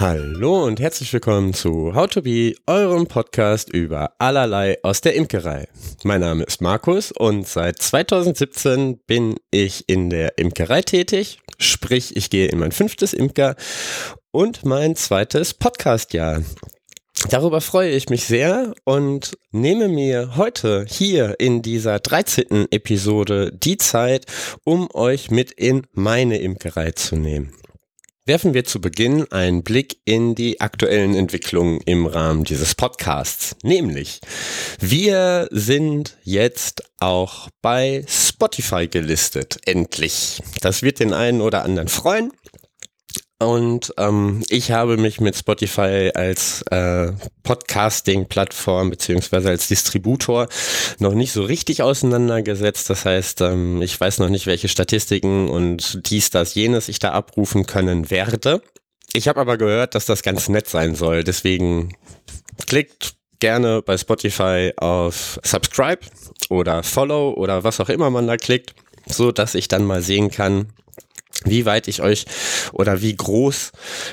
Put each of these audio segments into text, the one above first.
Hallo und herzlich willkommen zu How to Be, eurem Podcast über allerlei aus der Imkerei. Mein Name ist Markus und seit 2017 bin ich in der Imkerei tätig, sprich ich gehe in mein fünftes Imker und mein zweites Podcastjahr. Darüber freue ich mich sehr und nehme mir heute hier in dieser 13. Episode die Zeit, um euch mit in meine Imkerei zu nehmen. Werfen wir zu Beginn einen Blick in die aktuellen Entwicklungen im Rahmen dieses Podcasts. Nämlich, wir sind jetzt auch bei Spotify gelistet. Endlich. Das wird den einen oder anderen freuen. Und ähm, ich habe mich mit Spotify als äh, Podcasting-Plattform beziehungsweise als Distributor noch nicht so richtig auseinandergesetzt. Das heißt, ähm, ich weiß noch nicht, welche Statistiken und dies, das, jenes ich da abrufen können werde. Ich habe aber gehört, dass das ganz nett sein soll. Deswegen klickt gerne bei Spotify auf Subscribe oder Follow oder was auch immer man da klickt, so dass ich dann mal sehen kann, wie weit ich euch oder wie groß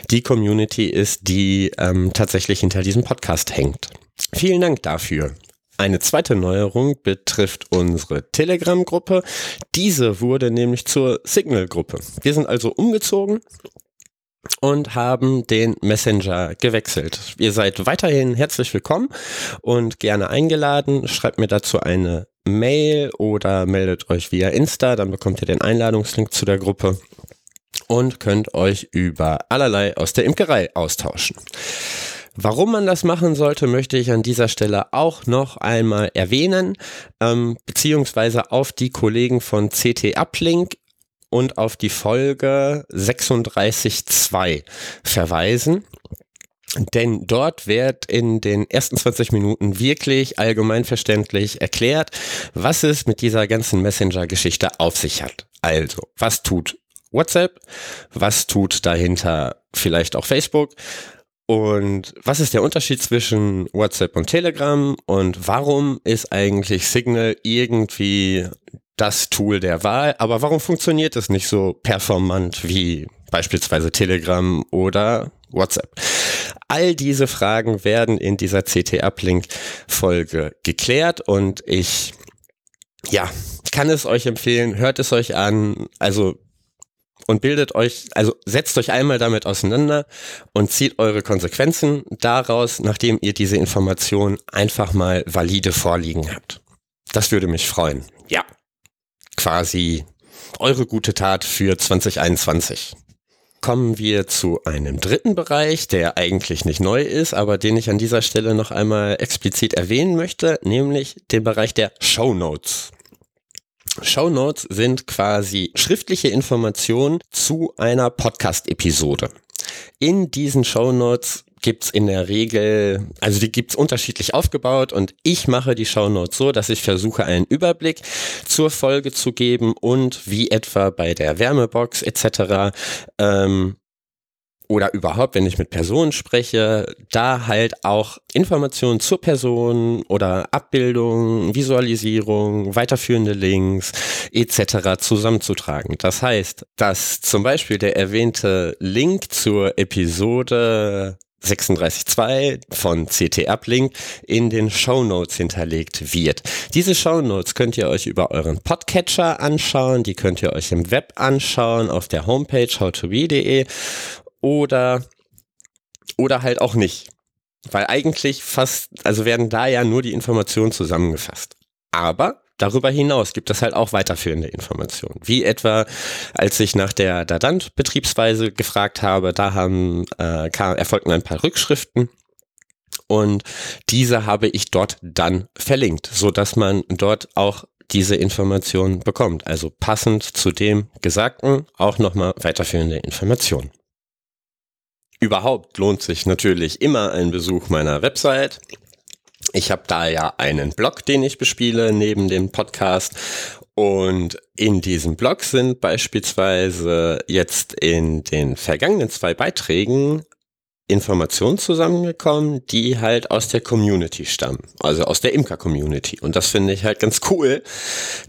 die Community ist, die ähm, tatsächlich hinter diesem Podcast hängt. Vielen Dank dafür. Eine zweite Neuerung betrifft unsere Telegram-Gruppe. Diese wurde nämlich zur Signal-Gruppe. Wir sind also umgezogen und haben den Messenger gewechselt. Ihr seid weiterhin herzlich willkommen und gerne eingeladen. Schreibt mir dazu eine Mail oder meldet euch via Insta, dann bekommt ihr den Einladungslink zu der Gruppe und könnt euch über allerlei aus der Imkerei austauschen. Warum man das machen sollte, möchte ich an dieser Stelle auch noch einmal erwähnen, ähm, beziehungsweise auf die Kollegen von CT Uplink und auf die Folge 36.2 verweisen. Denn dort wird in den ersten 20 Minuten wirklich allgemeinverständlich erklärt, was es mit dieser ganzen Messenger-Geschichte auf sich hat. Also, was tut WhatsApp? Was tut dahinter vielleicht auch Facebook? Und was ist der Unterschied zwischen WhatsApp und Telegram? Und warum ist eigentlich Signal irgendwie das Tool der Wahl? Aber warum funktioniert es nicht so performant wie beispielsweise Telegram oder WhatsApp? All diese Fragen werden in dieser CT-Uplink-Folge geklärt und ich, ja, kann es euch empfehlen, hört es euch an. Also und bildet euch, also setzt euch einmal damit auseinander und zieht eure Konsequenzen daraus, nachdem ihr diese Information einfach mal valide vorliegen habt. Das würde mich freuen. Ja. Quasi eure gute Tat für 2021 kommen wir zu einem dritten Bereich, der eigentlich nicht neu ist, aber den ich an dieser Stelle noch einmal explizit erwähnen möchte, nämlich den Bereich der Show Notes. Show Notes sind quasi schriftliche Informationen zu einer Podcast-Episode. In diesen Show Notes gibt's in der Regel, also die gibt's unterschiedlich aufgebaut und ich mache die Show Notes so, dass ich versuche, einen Überblick zur Folge zu geben und wie etwa bei der Wärmebox etc. Ähm, oder überhaupt, wenn ich mit Personen spreche, da halt auch Informationen zur Person oder Abbildung, Visualisierung, weiterführende Links etc. zusammenzutragen. Das heißt, dass zum Beispiel der erwähnte Link zur Episode 36.2 von CT Uplink in den Show Notes hinterlegt wird. Diese Show Notes könnt ihr euch über euren Podcatcher anschauen, die könnt ihr euch im Web anschauen auf der Homepage howtobe.de oder, oder halt auch nicht. Weil eigentlich fast, also werden da ja nur die Informationen zusammengefasst. Aber darüber hinaus gibt es halt auch weiterführende Informationen. Wie etwa, als ich nach der Dadant-Betriebsweise gefragt habe, da haben, äh, erfolgten ein paar Rückschriften und diese habe ich dort dann verlinkt, so dass man dort auch diese Informationen bekommt. Also passend zu dem Gesagten auch nochmal weiterführende Informationen. Überhaupt lohnt sich natürlich immer ein Besuch meiner Website. Ich habe da ja einen Blog, den ich bespiele neben dem Podcast. Und in diesem Blog sind beispielsweise jetzt in den vergangenen zwei Beiträgen Informationen zusammengekommen, die halt aus der Community stammen, also aus der Imker-Community. Und das finde ich halt ganz cool,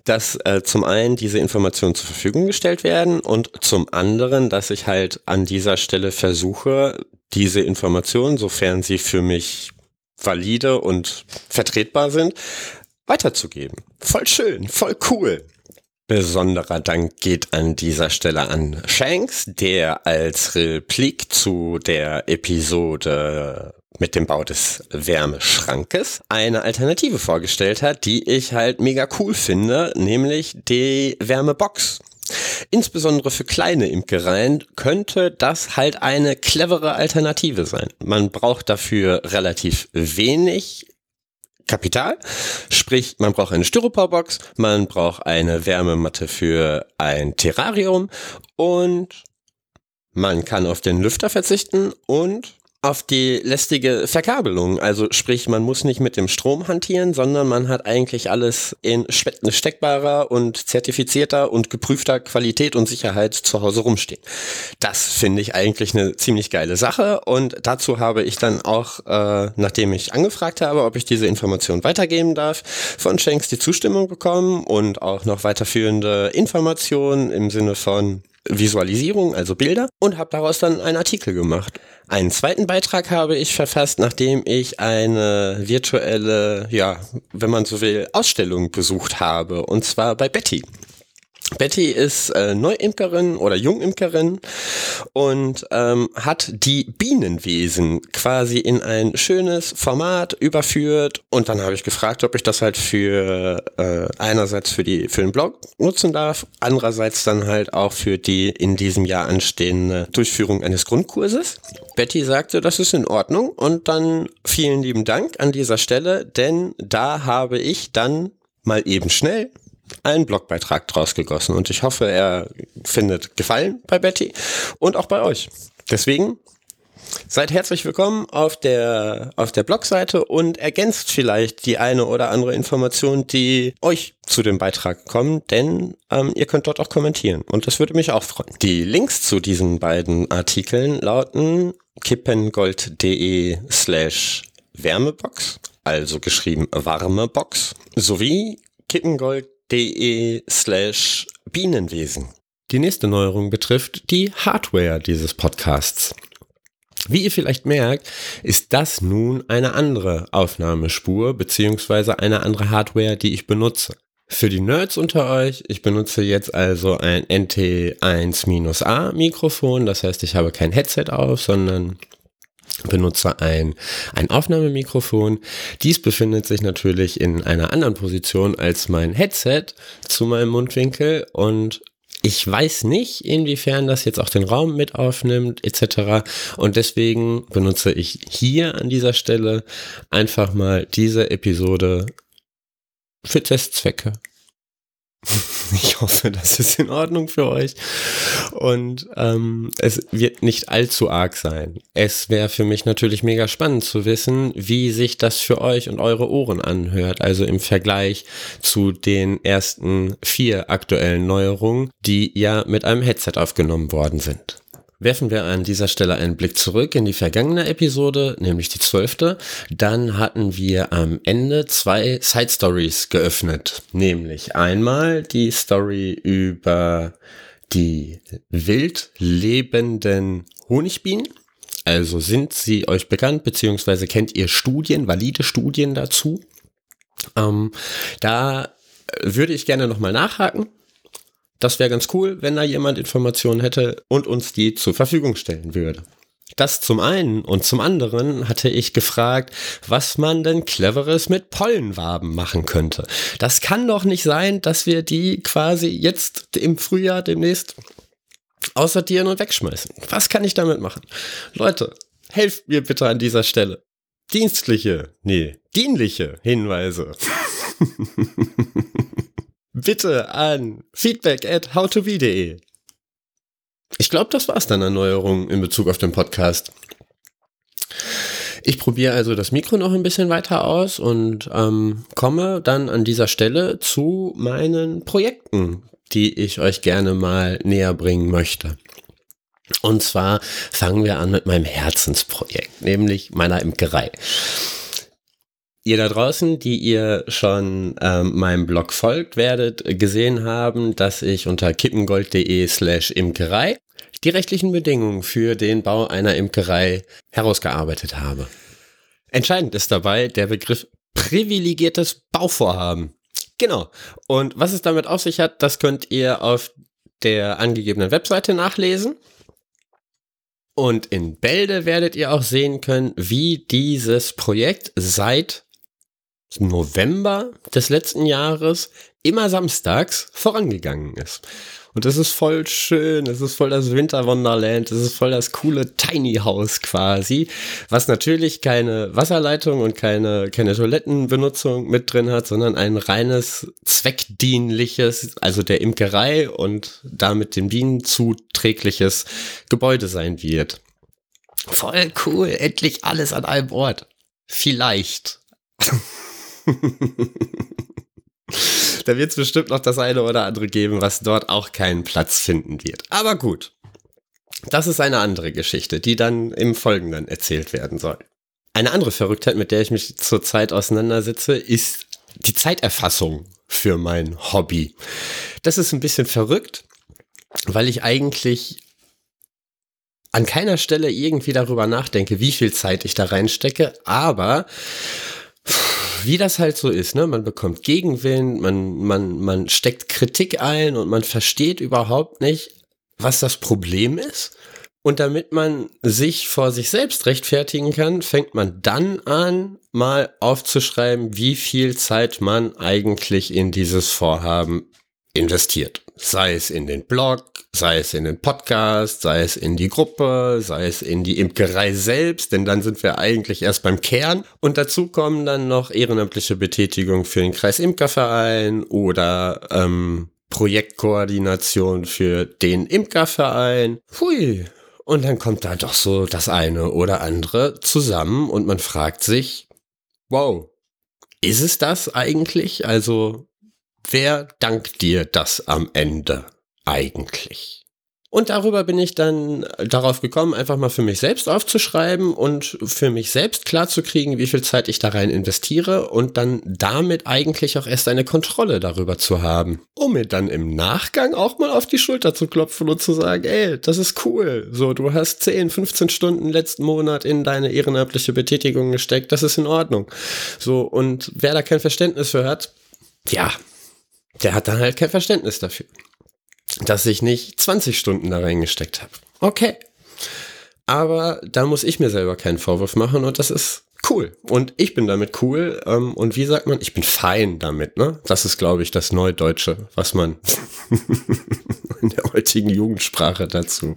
dass äh, zum einen diese Informationen zur Verfügung gestellt werden und zum anderen, dass ich halt an dieser Stelle versuche, diese Informationen, sofern sie für mich valide und vertretbar sind, weiterzugeben. Voll schön, voll cool. Besonderer Dank geht an dieser Stelle an Shanks, der als Replik zu der Episode mit dem Bau des Wärmeschrankes eine Alternative vorgestellt hat, die ich halt mega cool finde, nämlich die Wärmebox. Insbesondere für kleine Imkereien könnte das halt eine clevere Alternative sein. Man braucht dafür relativ wenig Kapital. Sprich, man braucht eine Styroporbox, man braucht eine Wärmematte für ein Terrarium und man kann auf den Lüfter verzichten und auf die lästige Verkabelung. Also sprich, man muss nicht mit dem Strom hantieren, sondern man hat eigentlich alles in steckbarer und zertifizierter und geprüfter Qualität und Sicherheit zu Hause rumstehen. Das finde ich eigentlich eine ziemlich geile Sache und dazu habe ich dann auch, äh, nachdem ich angefragt habe, ob ich diese Information weitergeben darf, von Shanks die Zustimmung bekommen und auch noch weiterführende Informationen im Sinne von Visualisierung, also Bilder, und habe daraus dann einen Artikel gemacht. Einen zweiten Beitrag habe ich verfasst, nachdem ich eine virtuelle, ja, wenn man so will, Ausstellung besucht habe, und zwar bei Betty. Betty ist äh, Neuimkerin oder Jungimkerin und ähm, hat die Bienenwesen quasi in ein schönes Format überführt und dann habe ich gefragt, ob ich das halt für äh, einerseits für die für den Blog nutzen darf, andererseits dann halt auch für die in diesem Jahr anstehende Durchführung eines Grundkurses. Betty sagte, das ist in Ordnung und dann vielen lieben Dank an dieser Stelle, denn da habe ich dann mal eben schnell einen Blogbeitrag draus gegossen und ich hoffe, er findet Gefallen bei Betty und auch bei euch. Deswegen seid herzlich willkommen auf der, auf der Blogseite und ergänzt vielleicht die eine oder andere Information, die euch zu dem Beitrag kommen, denn ähm, ihr könnt dort auch kommentieren und das würde mich auch freuen. Die Links zu diesen beiden Artikeln lauten kippengold.de slash Wärmebox, also geschrieben Warmebox, sowie kippengold de slash Bienenwesen. Die nächste Neuerung betrifft die Hardware dieses Podcasts. Wie ihr vielleicht merkt, ist das nun eine andere Aufnahmespur beziehungsweise eine andere Hardware, die ich benutze. Für die Nerds unter euch, ich benutze jetzt also ein NT1-A Mikrofon, das heißt, ich habe kein Headset auf, sondern benutze ein, ein Aufnahmemikrofon. Dies befindet sich natürlich in einer anderen Position als mein Headset zu meinem Mundwinkel und ich weiß nicht, inwiefern das jetzt auch den Raum mit aufnimmt, etc. Und deswegen benutze ich hier an dieser Stelle einfach mal diese Episode für Testzwecke. Ich hoffe, das ist in Ordnung für euch. Und ähm, es wird nicht allzu arg sein. Es wäre für mich natürlich mega spannend zu wissen, wie sich das für euch und eure Ohren anhört. Also im Vergleich zu den ersten vier aktuellen Neuerungen, die ja mit einem Headset aufgenommen worden sind. Werfen wir an dieser Stelle einen Blick zurück in die vergangene Episode, nämlich die zwölfte. Dann hatten wir am Ende zwei Side Stories geöffnet. Nämlich einmal die Story über die wild lebenden Honigbienen. Also sind sie euch bekannt, beziehungsweise kennt ihr Studien, valide Studien dazu? Ähm, da würde ich gerne nochmal nachhaken das wäre ganz cool, wenn da jemand Informationen hätte und uns die zur Verfügung stellen würde. Das zum einen und zum anderen hatte ich gefragt, was man denn cleveres mit Pollenwaben machen könnte. Das kann doch nicht sein, dass wir die quasi jetzt im Frühjahr demnächst aussortieren und wegschmeißen. Was kann ich damit machen? Leute, helft mir bitte an dieser Stelle. Dienstliche, nee, dienliche Hinweise. bitte an feedback at howtobe.de. Ich glaube, das war's dann an Neuerungen in Bezug auf den Podcast. Ich probiere also das Mikro noch ein bisschen weiter aus und ähm, komme dann an dieser Stelle zu meinen Projekten, die ich euch gerne mal näher bringen möchte. Und zwar fangen wir an mit meinem Herzensprojekt, nämlich meiner Imkerei. Ihr da draußen, die ihr schon ähm, meinem Blog folgt, werdet gesehen haben, dass ich unter kippengold.de slash Imkerei die rechtlichen Bedingungen für den Bau einer Imkerei herausgearbeitet habe. Entscheidend ist dabei der Begriff privilegiertes Bauvorhaben. Genau. Und was es damit auf sich hat, das könnt ihr auf der angegebenen Webseite nachlesen. Und in Bälde werdet ihr auch sehen können, wie dieses Projekt seit November des letzten Jahres immer samstags vorangegangen ist. Und das ist voll schön, es ist voll das Winterwonderland, es ist voll das coole Tiny House quasi, was natürlich keine Wasserleitung und keine, keine Toilettenbenutzung mit drin hat, sondern ein reines zweckdienliches, also der Imkerei und damit dem Bienen zuträgliches Gebäude sein wird. Voll cool, endlich alles an einem Ort. Vielleicht. da wird es bestimmt noch das eine oder andere geben, was dort auch keinen Platz finden wird. Aber gut. Das ist eine andere Geschichte, die dann im Folgenden erzählt werden soll. Eine andere Verrücktheit, mit der ich mich zurzeit auseinandersetze, ist die Zeiterfassung für mein Hobby. Das ist ein bisschen verrückt, weil ich eigentlich an keiner Stelle irgendwie darüber nachdenke, wie viel Zeit ich da reinstecke, aber wie das halt so ist, ne? Man bekommt Gegenwind, man, man, man steckt Kritik ein und man versteht überhaupt nicht, was das Problem ist. Und damit man sich vor sich selbst rechtfertigen kann, fängt man dann an, mal aufzuschreiben, wie viel Zeit man eigentlich in dieses Vorhaben investiert. Sei es in den Blog, sei es in den Podcast, sei es in die Gruppe, sei es in die Imkerei selbst, denn dann sind wir eigentlich erst beim Kern. Und dazu kommen dann noch ehrenamtliche Betätigung für den Kreis Imkerverein oder ähm, Projektkoordination für den Imkerverein. Hui. Und dann kommt da doch so das eine oder andere zusammen und man fragt sich, wow, ist es das eigentlich? Also Wer dankt dir das am Ende eigentlich? Und darüber bin ich dann darauf gekommen, einfach mal für mich selbst aufzuschreiben und für mich selbst klarzukriegen, wie viel Zeit ich da rein investiere und dann damit eigentlich auch erst eine Kontrolle darüber zu haben, um mir dann im Nachgang auch mal auf die Schulter zu klopfen und zu sagen, ey, das ist cool. So, du hast 10, 15 Stunden letzten Monat in deine ehrenamtliche Betätigung gesteckt, das ist in Ordnung. So, und wer da kein Verständnis für hat, ja, der hat dann halt kein Verständnis dafür, dass ich nicht 20 Stunden da reingesteckt habe. Okay. Aber da muss ich mir selber keinen Vorwurf machen und das ist cool. Und ich bin damit cool. Ähm, und wie sagt man, ich bin fein damit, ne? Das ist, glaube ich, das Neudeutsche, was man in der heutigen Jugendsprache dazu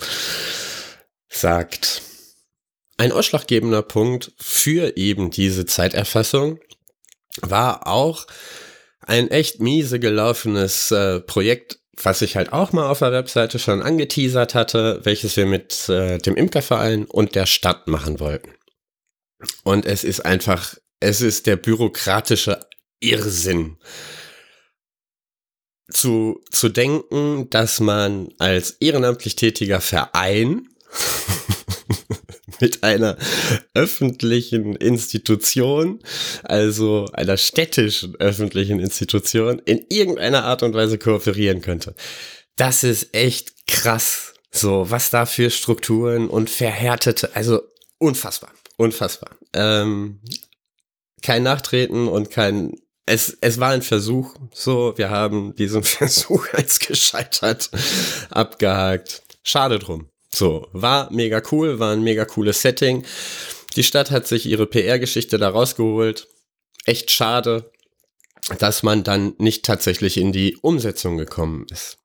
sagt. Ein ausschlaggebender Punkt für eben diese Zeiterfassung war auch, ein echt miese gelaufenes äh, Projekt, was ich halt auch mal auf der Webseite schon angeteasert hatte, welches wir mit äh, dem Imkerverein und der Stadt machen wollten. Und es ist einfach, es ist der bürokratische Irrsinn. Zu, zu denken, dass man als ehrenamtlich tätiger Verein mit einer öffentlichen Institution, also einer städtischen öffentlichen Institution, in irgendeiner Art und Weise kooperieren könnte. Das ist echt krass. So, was da für Strukturen und verhärtete, also unfassbar, unfassbar. Ähm, kein Nachtreten und kein es, es war ein Versuch, so, wir haben diesen Versuch als gescheitert abgehakt. Schade drum. So, war mega cool, war ein mega cooles Setting. Die Stadt hat sich ihre PR-Geschichte da rausgeholt. Echt schade, dass man dann nicht tatsächlich in die Umsetzung gekommen ist.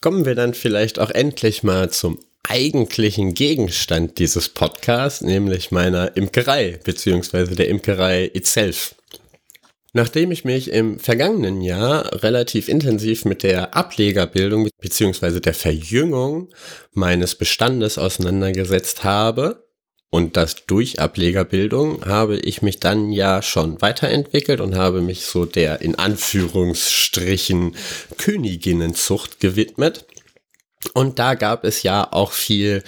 Kommen wir dann vielleicht auch endlich mal zum eigentlichen Gegenstand dieses Podcasts, nämlich meiner Imkerei, beziehungsweise der Imkerei itself. Nachdem ich mich im vergangenen Jahr relativ intensiv mit der Ablegerbildung bzw. der Verjüngung meines Bestandes auseinandergesetzt habe, und das durch Ablegerbildung habe ich mich dann ja schon weiterentwickelt und habe mich so der in Anführungsstrichen Königinnenzucht gewidmet. Und da gab es ja auch viel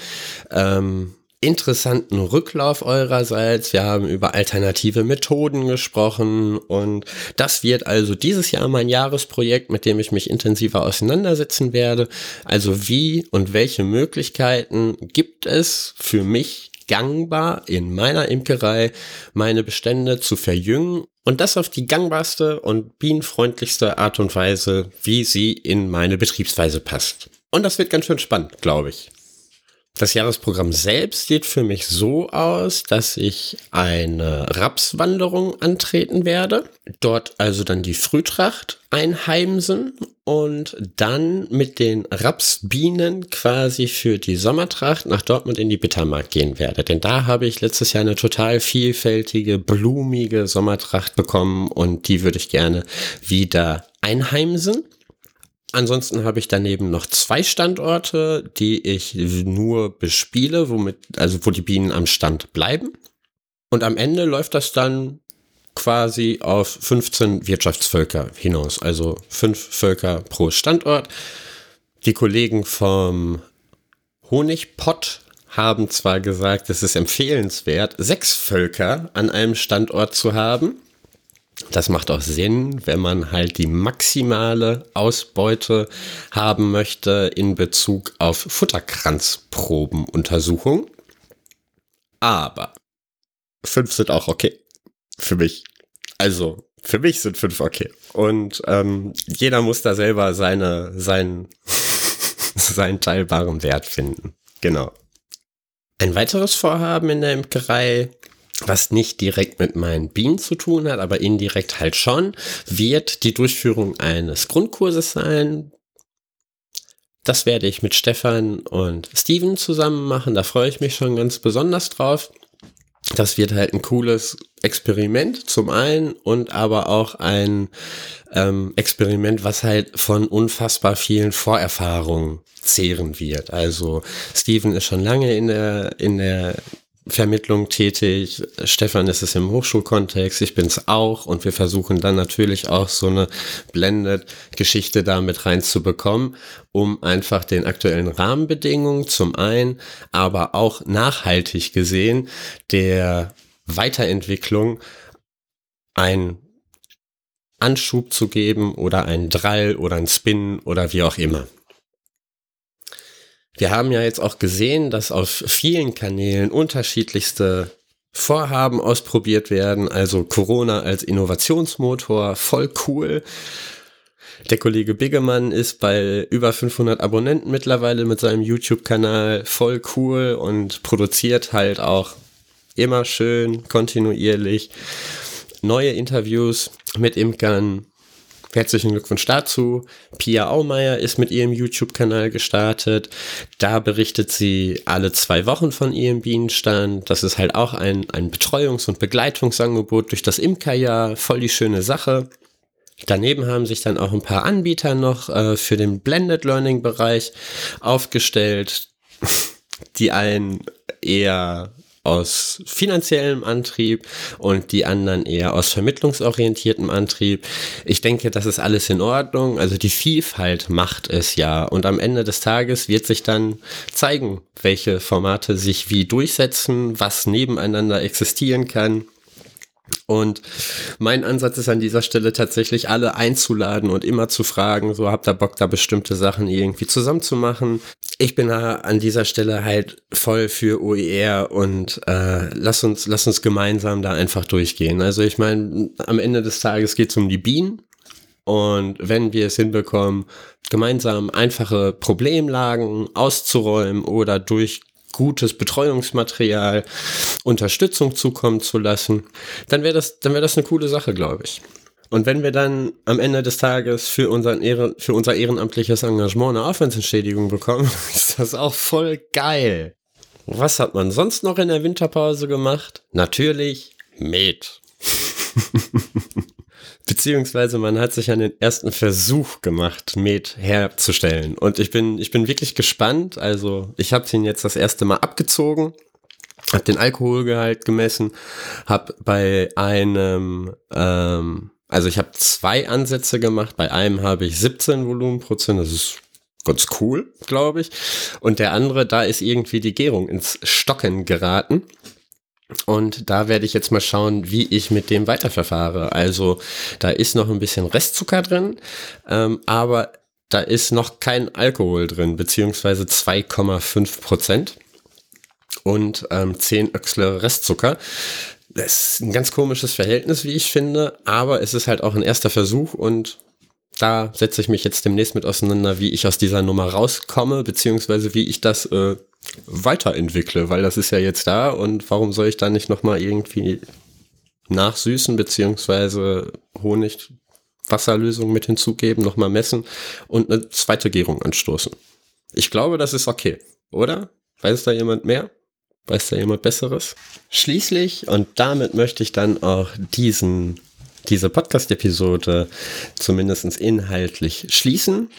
ähm, interessanten Rücklauf eurerseits. Wir haben über alternative Methoden gesprochen und das wird also dieses Jahr mein Jahresprojekt, mit dem ich mich intensiver auseinandersetzen werde. Also wie und welche Möglichkeiten gibt es für mich gangbar in meiner Imkerei meine Bestände zu verjüngen und das auf die gangbarste und bienenfreundlichste Art und Weise, wie sie in meine Betriebsweise passt. Und das wird ganz schön spannend, glaube ich. Das Jahresprogramm selbst sieht für mich so aus, dass ich eine Rapswanderung antreten werde, dort also dann die Frühtracht einheimsen und dann mit den Rapsbienen quasi für die Sommertracht nach Dortmund in die Bittermark gehen werde. Denn da habe ich letztes Jahr eine total vielfältige, blumige Sommertracht bekommen und die würde ich gerne wieder einheimsen. Ansonsten habe ich daneben noch zwei Standorte, die ich nur bespiele, womit, also wo die Bienen am Stand bleiben. Und am Ende läuft das dann quasi auf 15 Wirtschaftsvölker hinaus, also fünf Völker pro Standort. Die Kollegen vom Honigpott haben zwar gesagt, es ist empfehlenswert, sechs Völker an einem Standort zu haben. Das macht auch Sinn, wenn man halt die maximale Ausbeute haben möchte in Bezug auf Futterkranzprobenuntersuchung. Aber fünf sind auch okay. Für mich. Also, für mich sind fünf okay. Und ähm, jeder muss da selber seine, sein, seinen teilbaren Wert finden. Genau. Ein weiteres Vorhaben in der Imkerei was nicht direkt mit meinen Bienen zu tun hat, aber indirekt halt schon, wird die Durchführung eines Grundkurses sein. Das werde ich mit Stefan und Steven zusammen machen. Da freue ich mich schon ganz besonders drauf. Das wird halt ein cooles Experiment zum einen und aber auch ein ähm, Experiment, was halt von unfassbar vielen Vorerfahrungen zehren wird. Also Steven ist schon lange in der, in der Vermittlung tätig. Stefan ist es im Hochschulkontext, ich bin es auch und wir versuchen dann natürlich auch so eine Blended-Geschichte da mit reinzubekommen, um einfach den aktuellen Rahmenbedingungen zum einen, aber auch nachhaltig gesehen der Weiterentwicklung ein Anschub zu geben oder einen Drall oder ein Spin oder wie auch immer. Wir haben ja jetzt auch gesehen, dass auf vielen Kanälen unterschiedlichste Vorhaben ausprobiert werden. Also Corona als Innovationsmotor, voll cool. Der Kollege Biggemann ist bei über 500 Abonnenten mittlerweile mit seinem YouTube-Kanal voll cool und produziert halt auch immer schön kontinuierlich neue Interviews mit Imkern, Herzlichen Glückwunsch dazu. Pia Aumeier ist mit ihrem YouTube-Kanal gestartet. Da berichtet sie alle zwei Wochen von ihrem Bienenstand. Das ist halt auch ein, ein Betreuungs- und Begleitungsangebot durch das Imkerjahr. Voll die schöne Sache. Daneben haben sich dann auch ein paar Anbieter noch äh, für den Blended Learning Bereich aufgestellt, die einen eher aus finanziellem Antrieb und die anderen eher aus vermittlungsorientiertem Antrieb. Ich denke, das ist alles in Ordnung. Also die Vielfalt macht es ja. Und am Ende des Tages wird sich dann zeigen, welche Formate sich wie durchsetzen, was nebeneinander existieren kann. Und mein Ansatz ist an dieser Stelle tatsächlich alle einzuladen und immer zu fragen, so habt ihr Bock, da bestimmte Sachen irgendwie zusammenzumachen. Ich bin da an dieser Stelle halt voll für OER und äh, lass uns, lass uns gemeinsam da einfach durchgehen. Also ich meine, am Ende des Tages geht es um die Bienen. Und wenn wir es hinbekommen, gemeinsam einfache Problemlagen auszuräumen oder durch gutes Betreuungsmaterial, Unterstützung zukommen zu lassen, dann wäre das, dann wäre das eine coole Sache, glaube ich. Und wenn wir dann am Ende des Tages für, unseren Ehren, für unser ehrenamtliches Engagement eine Aufwandsentschädigung bekommen, ist das auch voll geil. Was hat man sonst noch in der Winterpause gemacht? Natürlich Met. Beziehungsweise man hat sich an den ersten Versuch gemacht, Met herzustellen. Und ich bin, ich bin wirklich gespannt. Also ich habe ihn jetzt das erste Mal abgezogen, habe den Alkoholgehalt gemessen, habe bei einem, ähm, also ich habe zwei Ansätze gemacht. Bei einem habe ich 17 Volumenprozent, das ist ganz cool, glaube ich. Und der andere, da ist irgendwie die Gärung ins Stocken geraten. Und da werde ich jetzt mal schauen, wie ich mit dem weiterverfahre. Also da ist noch ein bisschen Restzucker drin, ähm, aber da ist noch kein Alkohol drin, beziehungsweise 2,5 Prozent und ähm, 10 Öchsle Restzucker. Das ist ein ganz komisches Verhältnis, wie ich finde, aber es ist halt auch ein erster Versuch und da setze ich mich jetzt demnächst mit auseinander, wie ich aus dieser Nummer rauskomme, beziehungsweise wie ich das äh, weiterentwickle, weil das ist ja jetzt da und warum soll ich da nicht nochmal irgendwie nachsüßen, beziehungsweise Honig, Wasserlösung mit hinzugeben, nochmal messen und eine zweite Gärung anstoßen. Ich glaube, das ist okay, oder? Weiß da jemand mehr? Weiß da jemand Besseres? Schließlich, und damit möchte ich dann auch diesen, diese Podcast-Episode zumindest inhaltlich schließen,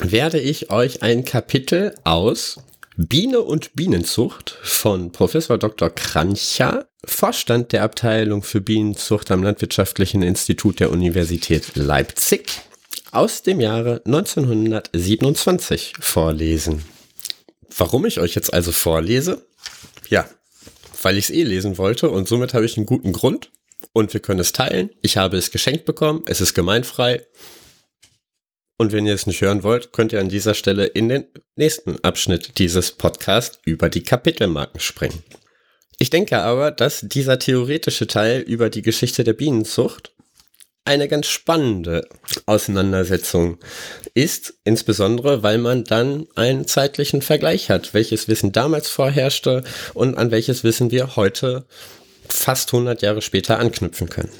werde ich euch ein Kapitel aus Biene und Bienenzucht von Professor Dr. Krancher, Vorstand der Abteilung für Bienenzucht am Landwirtschaftlichen Institut der Universität Leipzig, aus dem Jahre 1927 vorlesen. Warum ich euch jetzt also vorlese? Ja, weil ich es eh lesen wollte und somit habe ich einen guten Grund und wir können es teilen. Ich habe es geschenkt bekommen, es ist gemeinfrei und wenn ihr es nicht hören wollt, könnt ihr an dieser Stelle in den nächsten Abschnitt dieses Podcasts über die Kapitelmarken springen. Ich denke aber, dass dieser theoretische Teil über die Geschichte der Bienenzucht eine ganz spannende Auseinandersetzung ist, insbesondere weil man dann einen zeitlichen Vergleich hat, welches Wissen damals vorherrschte und an welches Wissen wir heute fast 100 Jahre später anknüpfen können.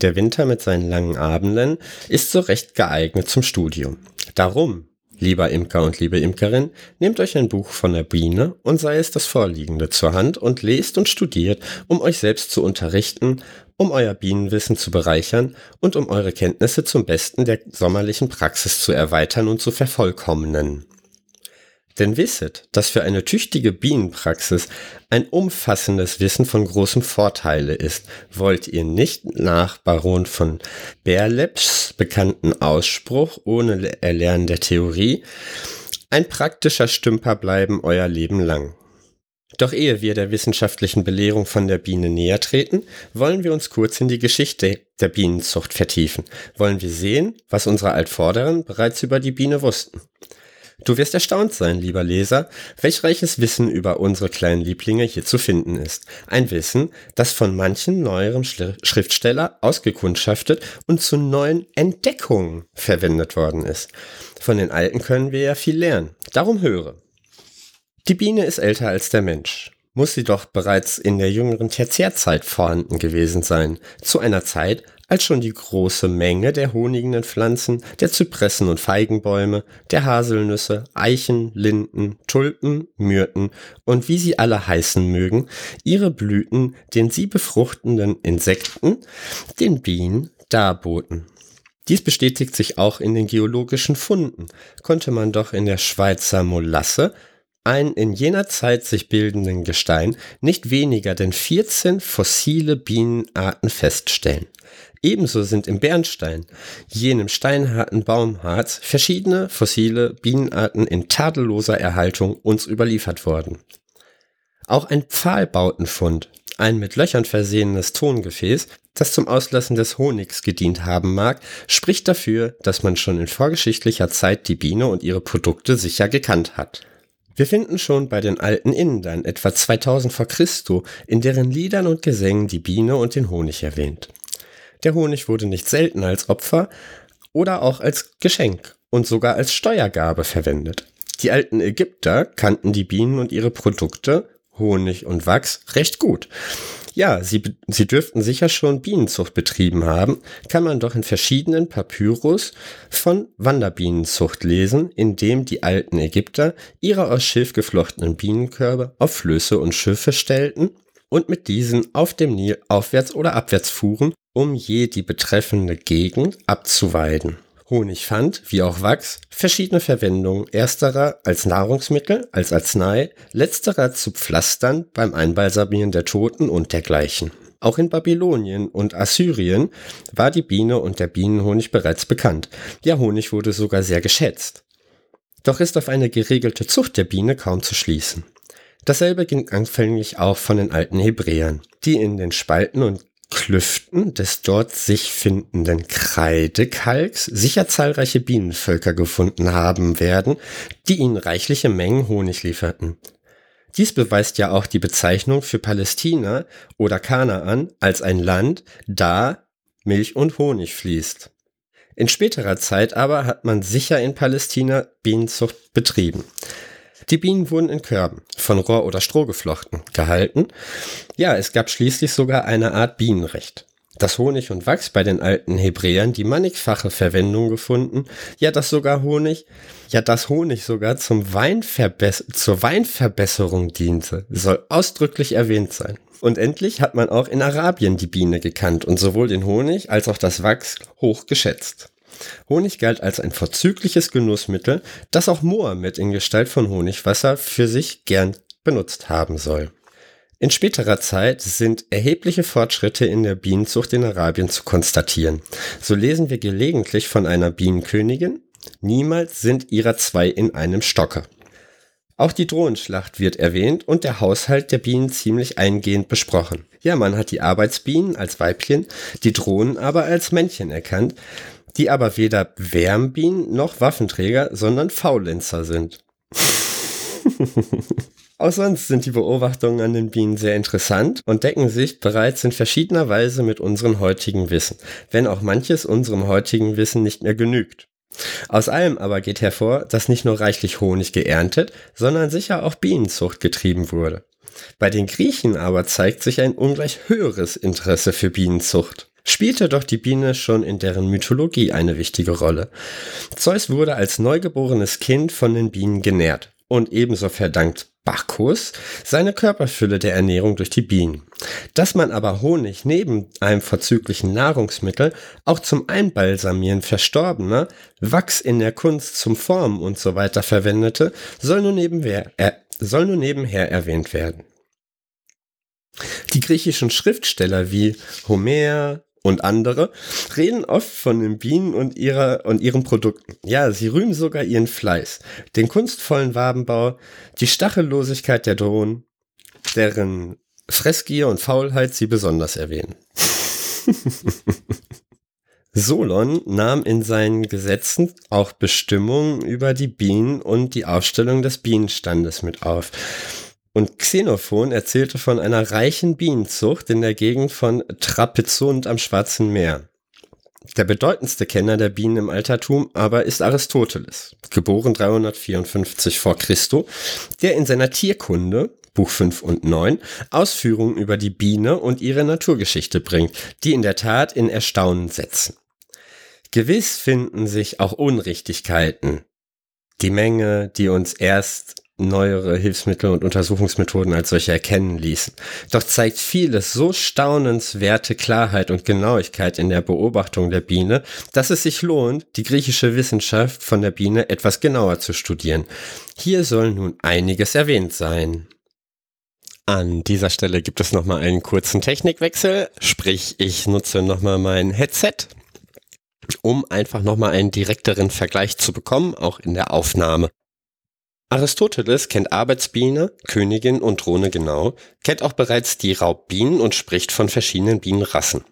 Der Winter mit seinen langen Abenden ist so recht geeignet zum Studium. Darum, lieber Imker und liebe Imkerin, nehmt euch ein Buch von der Biene und sei es das Vorliegende zur Hand und lest und studiert, um euch selbst zu unterrichten, um euer Bienenwissen zu bereichern und um eure Kenntnisse zum Besten der sommerlichen Praxis zu erweitern und zu vervollkommnen. Denn wisset, dass für eine tüchtige Bienenpraxis ein umfassendes Wissen von großem Vorteile ist. Wollt ihr nicht nach Baron von Berlepsch bekannten Ausspruch ohne Erlernen der Theorie ein praktischer Stümper bleiben euer Leben lang. Doch ehe wir der wissenschaftlichen Belehrung von der Biene näher treten, wollen wir uns kurz in die Geschichte der Bienenzucht vertiefen. Wollen wir sehen, was unsere Altvorderen bereits über die Biene wussten. Du wirst erstaunt sein, lieber Leser, welch reiches Wissen über unsere kleinen Lieblinge hier zu finden ist. Ein Wissen, das von manchen neueren Schriftsteller ausgekundschaftet und zu neuen Entdeckungen verwendet worden ist. Von den Alten können wir ja viel lernen. Darum höre. Die Biene ist älter als der Mensch muss sie doch bereits in der jüngeren Tertiärzeit vorhanden gewesen sein, zu einer Zeit, als schon die große Menge der honigenden Pflanzen, der Zypressen und Feigenbäume, der Haselnüsse, Eichen, Linden, Tulpen, Myrten und wie sie alle heißen mögen, ihre Blüten den sie befruchtenden Insekten, den Bienen, darboten. Dies bestätigt sich auch in den geologischen Funden, konnte man doch in der Schweizer Molasse ein in jener Zeit sich bildenden Gestein nicht weniger denn 14 fossile Bienenarten feststellen. Ebenso sind im Bernstein, jenem steinharten Baumharz, verschiedene fossile Bienenarten in tadelloser Erhaltung uns überliefert worden. Auch ein Pfahlbautenfund, ein mit Löchern versehenes Tongefäß, das zum Auslassen des Honigs gedient haben mag, spricht dafür, dass man schon in vorgeschichtlicher Zeit die Biene und ihre Produkte sicher gekannt hat. Wir finden schon bei den alten Indern etwa 2000 vor Christo in deren Liedern und Gesängen die Biene und den Honig erwähnt. Der Honig wurde nicht selten als Opfer oder auch als Geschenk und sogar als Steuergabe verwendet. Die alten Ägypter kannten die Bienen und ihre Produkte, Honig und Wachs, recht gut. Ja, sie, sie dürften sicher schon Bienenzucht betrieben haben, kann man doch in verschiedenen Papyrus von Wanderbienenzucht lesen, in dem die alten Ägypter ihre aus Schilf geflochtenen Bienenkörbe auf Flöße und Schiffe stellten und mit diesen auf dem Nil aufwärts oder abwärts fuhren, um je die betreffende Gegend abzuweiden. Honig fand, wie auch Wachs, verschiedene Verwendungen, ersterer als Nahrungsmittel, als Arznei, letzterer zu Pflastern beim Einbalsamieren der Toten und dergleichen. Auch in Babylonien und Assyrien war die Biene und der Bienenhonig bereits bekannt. Ja, Honig wurde sogar sehr geschätzt. Doch ist auf eine geregelte Zucht der Biene kaum zu schließen. Dasselbe ging anfänglich auch von den alten Hebräern, die in den Spalten und Klüften des dort sich findenden Kreidekalks sicher zahlreiche Bienenvölker gefunden haben werden, die ihnen reichliche Mengen Honig lieferten. Dies beweist ja auch die Bezeichnung für Palästina oder Kanaan als ein Land, da Milch und Honig fließt. In späterer Zeit aber hat man sicher in Palästina Bienenzucht betrieben. Die Bienen wurden in Körben, von Rohr oder Stroh geflochten, gehalten. Ja, es gab schließlich sogar eine Art Bienenrecht. Dass Honig und Wachs bei den alten Hebräern die mannigfache Verwendung gefunden, ja, dass sogar Honig, ja, dass Honig sogar zum Weinverbess zur Weinverbesserung diente, soll ausdrücklich erwähnt sein. Und endlich hat man auch in Arabien die Biene gekannt und sowohl den Honig als auch das Wachs hoch geschätzt. Honig galt als ein vorzügliches Genussmittel, das auch Mohammed in Gestalt von Honigwasser für sich gern benutzt haben soll. In späterer Zeit sind erhebliche Fortschritte in der Bienenzucht in Arabien zu konstatieren. So lesen wir gelegentlich von einer Bienenkönigin, niemals sind ihrer zwei in einem Stocke. Auch die Drohenschlacht wird erwähnt und der Haushalt der Bienen ziemlich eingehend besprochen. Ja, man hat die Arbeitsbienen als Weibchen, die Drohnen aber als Männchen erkannt, die aber weder Wärmbienen noch Waffenträger, sondern Faulenzer sind. Auch sonst sind die Beobachtungen an den Bienen sehr interessant und decken sich bereits in verschiedener Weise mit unserem heutigen Wissen, wenn auch manches unserem heutigen Wissen nicht mehr genügt. Aus allem aber geht hervor, dass nicht nur reichlich Honig geerntet, sondern sicher auch Bienenzucht getrieben wurde. Bei den Griechen aber zeigt sich ein ungleich höheres Interesse für Bienenzucht spielte doch die Biene schon in deren Mythologie eine wichtige Rolle. Zeus wurde als neugeborenes Kind von den Bienen genährt und ebenso verdankt Bacchus seine Körperfülle der Ernährung durch die Bienen. Dass man aber Honig neben einem vorzüglichen Nahrungsmittel auch zum Einbalsamieren Verstorbener, Wachs in der Kunst zum Formen und so weiter verwendete, soll nur nebenher, äh, soll nur nebenher erwähnt werden. Die griechischen Schriftsteller wie Homer, und andere reden oft von den Bienen und ihrer und ihren Produkten. Ja, sie rühmen sogar ihren Fleiß, den kunstvollen Wabenbau, die Stachellosigkeit der Drohnen, deren Fressgier und Faulheit sie besonders erwähnen. Solon nahm in seinen Gesetzen auch Bestimmungen über die Bienen und die Aufstellung des Bienenstandes mit auf. Und Xenophon erzählte von einer reichen Bienenzucht in der Gegend von Trapezunt am Schwarzen Meer. Der bedeutendste Kenner der Bienen im Altertum aber ist Aristoteles, geboren 354 vor Christo, der in seiner Tierkunde Buch 5 und 9 Ausführungen über die Biene und ihre Naturgeschichte bringt, die in der Tat in Erstaunen setzen. Gewiss finden sich auch Unrichtigkeiten. Die Menge, die uns erst neuere Hilfsmittel und Untersuchungsmethoden als solche erkennen ließen. Doch zeigt vieles so staunenswerte Klarheit und Genauigkeit in der Beobachtung der Biene, dass es sich lohnt, die griechische Wissenschaft von der Biene etwas genauer zu studieren. Hier soll nun einiges erwähnt sein. An dieser Stelle gibt es nochmal einen kurzen Technikwechsel, sprich ich nutze nochmal mein Headset, um einfach nochmal einen direkteren Vergleich zu bekommen, auch in der Aufnahme. Aristoteles kennt Arbeitsbiene, Königin und Drohne genau, kennt auch bereits die Raubbienen und spricht von verschiedenen Bienenrassen.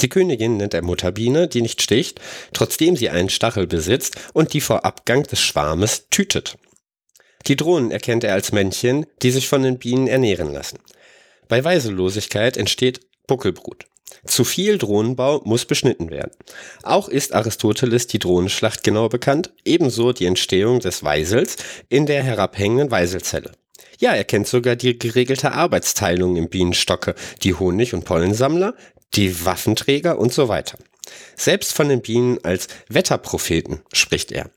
Die Königin nennt er Mutterbiene, die nicht sticht, trotzdem sie einen Stachel besitzt und die vor Abgang des Schwarmes tütet. Die Drohnen erkennt er als Männchen, die sich von den Bienen ernähren lassen. Bei Weiselosigkeit entsteht Buckelbrut. Zu viel Drohnenbau muss beschnitten werden. Auch ist Aristoteles die Drohnenschlacht genau bekannt, ebenso die Entstehung des Weisels in der herabhängenden Weiselzelle. Ja, er kennt sogar die geregelte Arbeitsteilung im Bienenstocke, die Honig- und Pollensammler, die Waffenträger und so weiter. Selbst von den Bienen als Wetterpropheten spricht er.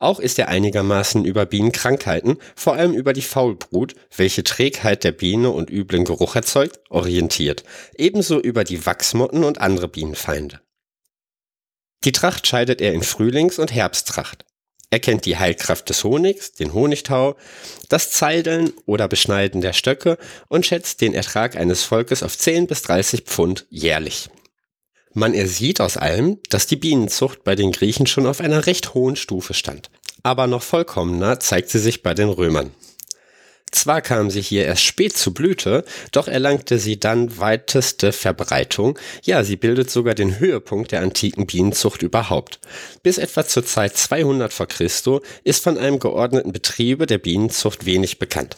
Auch ist er einigermaßen über Bienenkrankheiten, vor allem über die Faulbrut, welche Trägheit der Biene und üblen Geruch erzeugt, orientiert. Ebenso über die Wachsmotten und andere Bienenfeinde. Die Tracht scheidet er in Frühlings- und Herbsttracht. Er kennt die Heilkraft des Honigs, den Honigtau, das Zeideln oder Beschneiden der Stöcke und schätzt den Ertrag eines Volkes auf 10 bis 30 Pfund jährlich. Man ersieht aus allem, dass die Bienenzucht bei den Griechen schon auf einer recht hohen Stufe stand. Aber noch vollkommener zeigt sie sich bei den Römern. Zwar kam sie hier erst spät zu Blüte, doch erlangte sie dann weiteste Verbreitung. Ja, sie bildet sogar den Höhepunkt der antiken Bienenzucht überhaupt. Bis etwa zur Zeit 200 vor Christo ist von einem geordneten Betriebe der Bienenzucht wenig bekannt.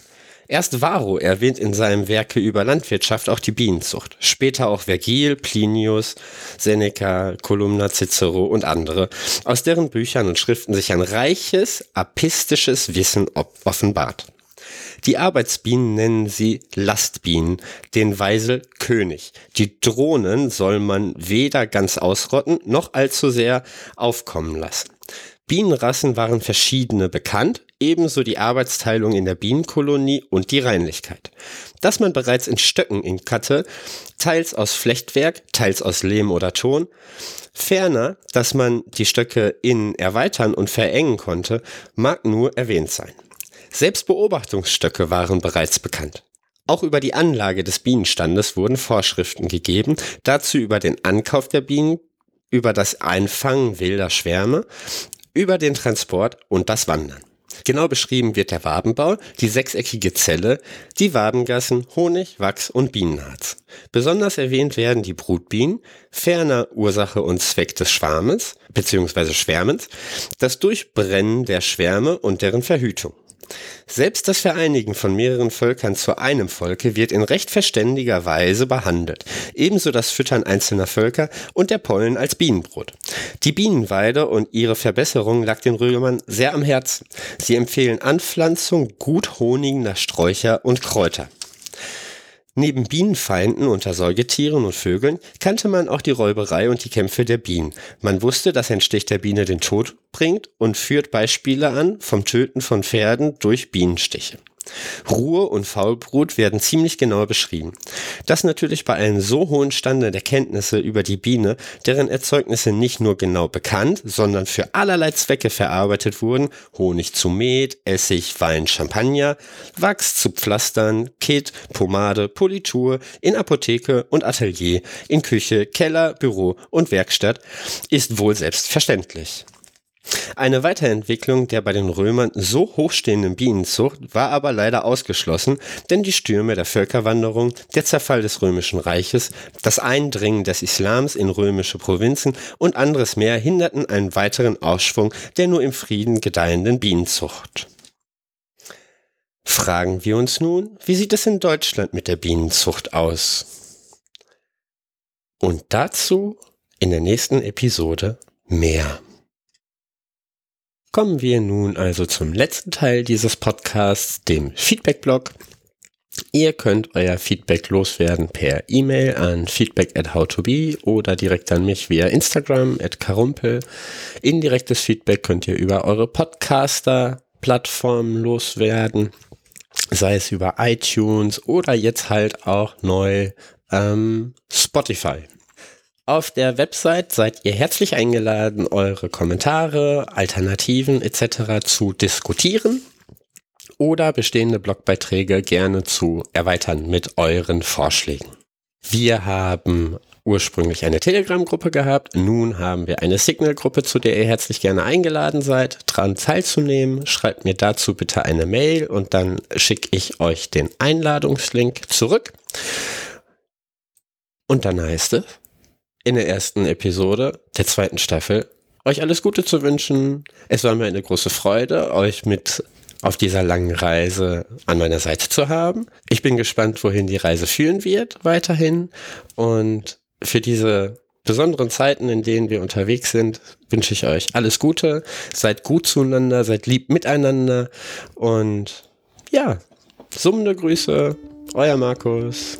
Erst Varro erwähnt in seinem Werke über Landwirtschaft auch die Bienenzucht. Später auch Vergil, Plinius, Seneca, Columna, Cicero und andere, aus deren Büchern und Schriften sich ein reiches, apistisches Wissen offenbart. Die Arbeitsbienen nennen sie Lastbienen, den Weisel König. Die Drohnen soll man weder ganz ausrotten noch allzu sehr aufkommen lassen. Bienenrassen waren verschiedene bekannt, ebenso die Arbeitsteilung in der Bienenkolonie und die Reinlichkeit. Dass man bereits in Stöcken ink hatte, teils aus Flechtwerk, teils aus Lehm oder Ton, ferner, dass man die Stöcke innen erweitern und verengen konnte, mag nur erwähnt sein. Selbst Beobachtungsstöcke waren bereits bekannt. Auch über die Anlage des Bienenstandes wurden Vorschriften gegeben, dazu über den Ankauf der Bienen, über das Einfangen wilder Schwärme, über den Transport und das Wandern. Genau beschrieben wird der Wabenbau, die sechseckige Zelle, die Wabengassen, Honig, Wachs und Bienenharz. Besonders erwähnt werden die Brutbienen, ferner Ursache und Zweck des Schwarmes bzw. Schwärmens, das Durchbrennen der Schwärme und deren Verhütung. Selbst das Vereinigen von mehreren Völkern zu einem Volke wird in recht verständiger Weise behandelt, ebenso das Füttern einzelner Völker und der Pollen als Bienenbrot. Die Bienenweide und ihre Verbesserung lag den Römern sehr am Herzen. Sie empfehlen Anpflanzung gut honigender Sträucher und Kräuter. Neben Bienenfeinden unter Säugetieren und Vögeln kannte man auch die Räuberei und die Kämpfe der Bienen. Man wusste, dass ein Stich der Biene den Tod bringt und führt Beispiele an vom Töten von Pferden durch Bienenstiche. Ruhe und Faulbrut werden ziemlich genau beschrieben. Das natürlich bei einem so hohen Stande der Kenntnisse über die Biene, deren Erzeugnisse nicht nur genau bekannt, sondern für allerlei Zwecke verarbeitet wurden, Honig zu Met, Essig, Wein, Champagner, Wachs zu Pflastern, Kit, Pomade, Politur, in Apotheke und Atelier, in Küche, Keller, Büro und Werkstatt, ist wohl selbstverständlich. Eine Weiterentwicklung der bei den Römern so hochstehenden Bienenzucht war aber leider ausgeschlossen, denn die Stürme der Völkerwanderung, der Zerfall des römischen Reiches, das Eindringen des Islams in römische Provinzen und anderes mehr hinderten einen weiteren Ausschwung der nur im Frieden gedeihenden Bienenzucht. Fragen wir uns nun, wie sieht es in Deutschland mit der Bienenzucht aus? Und dazu in der nächsten Episode mehr. Kommen wir nun also zum letzten Teil dieses Podcasts, dem Feedback-Blog. Ihr könnt euer Feedback loswerden per E-Mail an feedback at howtobe oder direkt an mich via Instagram at karumpel. Indirektes Feedback könnt ihr über eure Podcaster-Plattform loswerden, sei es über iTunes oder jetzt halt auch neu ähm, Spotify. Auf der Website seid ihr herzlich eingeladen, eure Kommentare, Alternativen etc. zu diskutieren oder bestehende Blogbeiträge gerne zu erweitern mit euren Vorschlägen. Wir haben ursprünglich eine Telegram-Gruppe gehabt, nun haben wir eine Signal-Gruppe, zu der ihr herzlich gerne eingeladen seid, dran teilzunehmen. Schreibt mir dazu bitte eine Mail und dann schicke ich euch den Einladungslink zurück. Und dann heißt es, in der ersten Episode der zweiten Staffel euch alles Gute zu wünschen. Es war mir eine große Freude, euch mit auf dieser langen Reise an meiner Seite zu haben. Ich bin gespannt, wohin die Reise führen wird weiterhin. Und für diese besonderen Zeiten, in denen wir unterwegs sind, wünsche ich euch alles Gute. Seid gut zueinander, seid lieb miteinander. Und ja, summende Grüße, euer Markus.